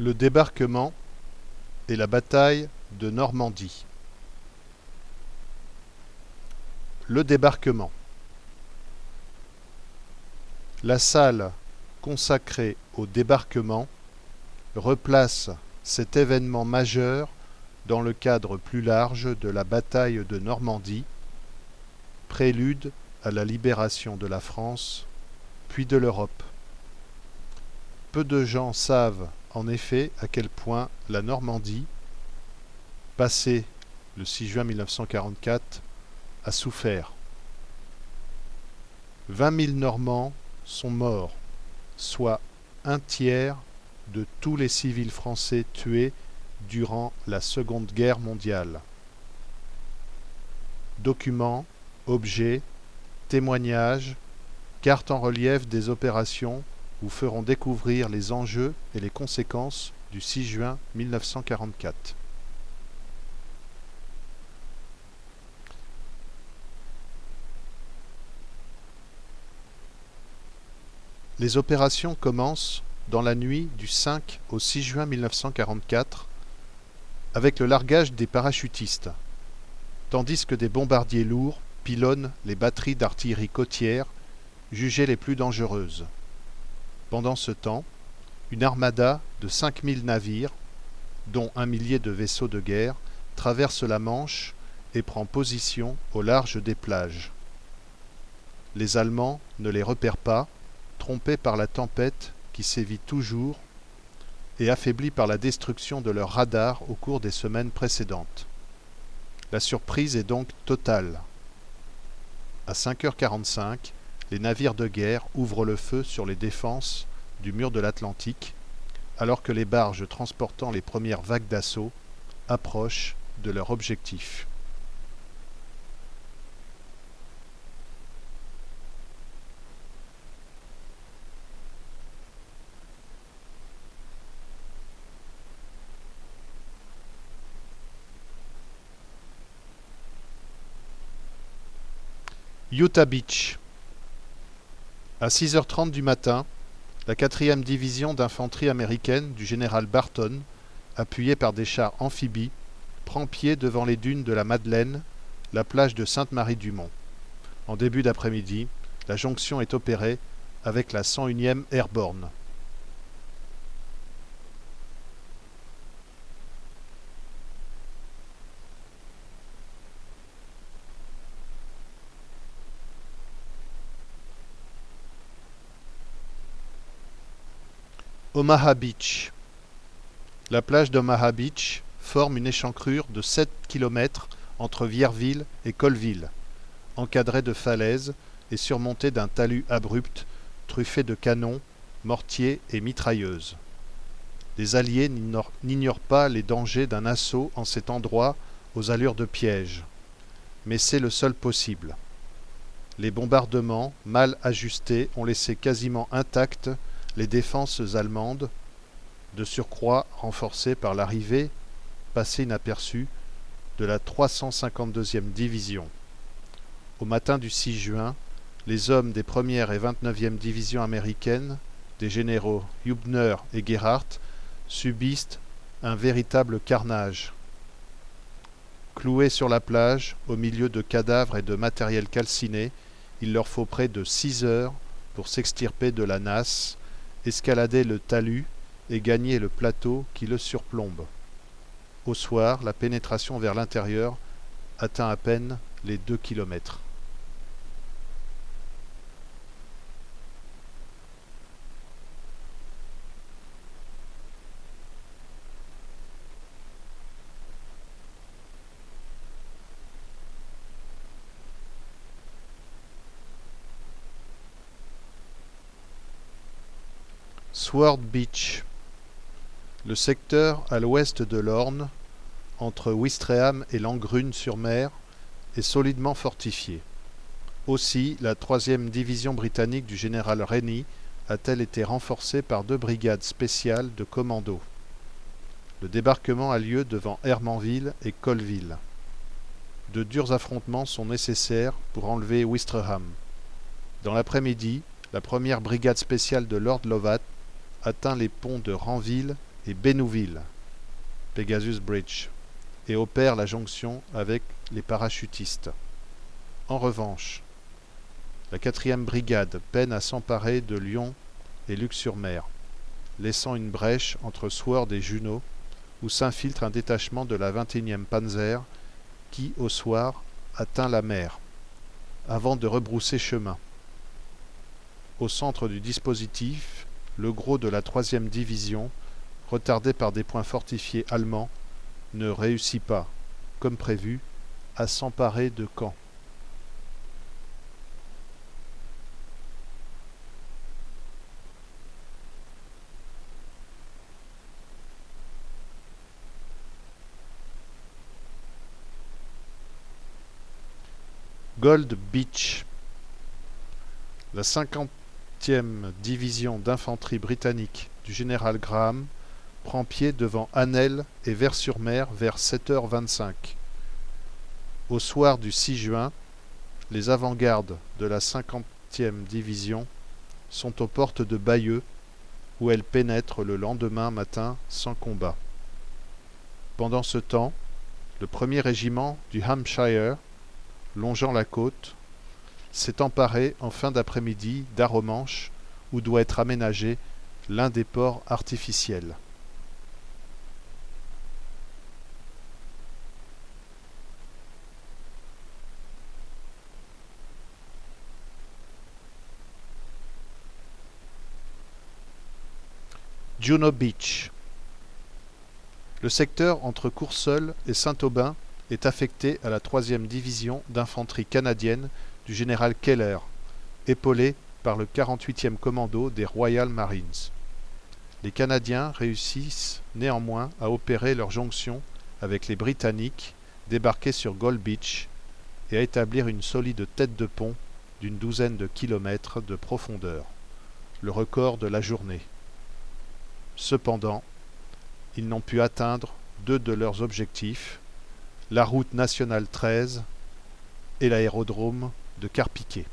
Le débarquement et la bataille de Normandie. Le débarquement. La salle consacrée au débarquement replace cet événement majeur dans le cadre plus large de la bataille de Normandie, prélude à la libération de la France, puis de l'Europe. Peu de gens savent en effet à quel point la Normandie, passée le 6 juin 1944, a souffert. 20 000 Normands sont morts, soit un tiers de tous les civils français tués durant la Seconde Guerre mondiale. Documents, objets, témoignages, cartes en relief des opérations vous feront découvrir les enjeux et les conséquences du 6 juin 1944. Les opérations commencent dans la nuit du 5 au 6 juin 1944 avec le largage des parachutistes, tandis que des bombardiers lourds pilonnent les batteries d'artillerie côtière jugées les plus dangereuses. Pendant ce temps, une armada de 5000 navires, dont un millier de vaisseaux de guerre, traverse la Manche et prend position au large des plages. Les Allemands ne les repèrent pas, trompés par la tempête qui sévit toujours et affaiblis par la destruction de leur radar au cours des semaines précédentes. La surprise est donc totale. À 5h45, les navires de guerre ouvrent le feu sur les défenses du mur de l'Atlantique, alors que les barges transportant les premières vagues d'assaut approchent de leur objectif. Utah Beach. À 6h30 du matin, la 4e division d'infanterie américaine du général Barton, appuyée par des chars amphibies, prend pied devant les dunes de la Madeleine, la plage de Sainte-Marie-du-Mont. En début d'après-midi, la jonction est opérée avec la 101e Airborne. Omaha Beach. La plage d'Omaha Beach forme une échancrure de 7 km entre Vierville et Colville, encadrée de falaises et surmontée d'un talus abrupt truffé de canons, mortiers et mitrailleuses. Les Alliés n'ignorent pas les dangers d'un assaut en cet endroit aux allures de piège, mais c'est le seul possible. Les bombardements, mal ajustés, ont laissé quasiment intactes les défenses allemandes, de surcroît renforcées par l'arrivée, passée inaperçue, de la 352e division. Au matin du 6 juin, les hommes des 1 et 29e divisions américaines, des généraux Hubner et Gerhardt, subissent un véritable carnage. Cloués sur la plage, au milieu de cadavres et de matériel calciné, il leur faut près de six heures pour s'extirper de la nasse escalader le talus et gagner le plateau qui le surplombe. Au soir, la pénétration vers l'intérieur atteint à peine les deux kilomètres. Sword Beach. Le secteur à l'ouest de l'Orne, entre Ouistreham et Langrune-sur-Mer, est solidement fortifié. Aussi, la troisième division britannique du général Rennie a-t-elle été renforcée par deux brigades spéciales de commandos. Le débarquement a lieu devant Hermanville et Colville. De durs affrontements sont nécessaires pour enlever Ouistreham. Dans l'après-midi, la première brigade spéciale de Lord Lovat atteint les ponts de Ranville et Bénouville, Pegasus Bridge, et opère la jonction avec les parachutistes. En revanche, la 4e brigade peine à s'emparer de Lyon et Luc-sur-Mer, laissant une brèche entre Sword et Junot, où s'infiltre un détachement de la 21e Panzer qui, au soir, atteint la mer, avant de rebrousser chemin. Au centre du dispositif, le gros de la 3e division, retardé par des points fortifiés allemands, ne réussit pas, comme prévu, à s'emparer de Caen. Gold Beach. La 50e division d'infanterie britannique du général Graham prend pied devant Annel et Vers-sur-Mer vers 7h25. Au soir du 6 juin, les avant-gardes de la 50e division sont aux portes de Bayeux, où elles pénètrent le lendemain matin sans combat. Pendant ce temps, le premier régiment du Hampshire longeant la côte, s'est emparé en fin d'après-midi d'Aromanche, où doit être aménagé l'un des ports artificiels. Juno Beach. Le secteur entre Courseul et Saint-Aubin est affecté à la 3e division d'infanterie canadienne du général Keller, épaulé par le 48e commando des Royal Marines. Les Canadiens réussissent néanmoins à opérer leur jonction avec les Britanniques débarqués sur Gold Beach et à établir une solide tête de pont d'une douzaine de kilomètres de profondeur, le record de la journée. Cependant, ils n'ont pu atteindre deux de leurs objectifs, la route nationale 13 et l'aérodrome de Carpiquet.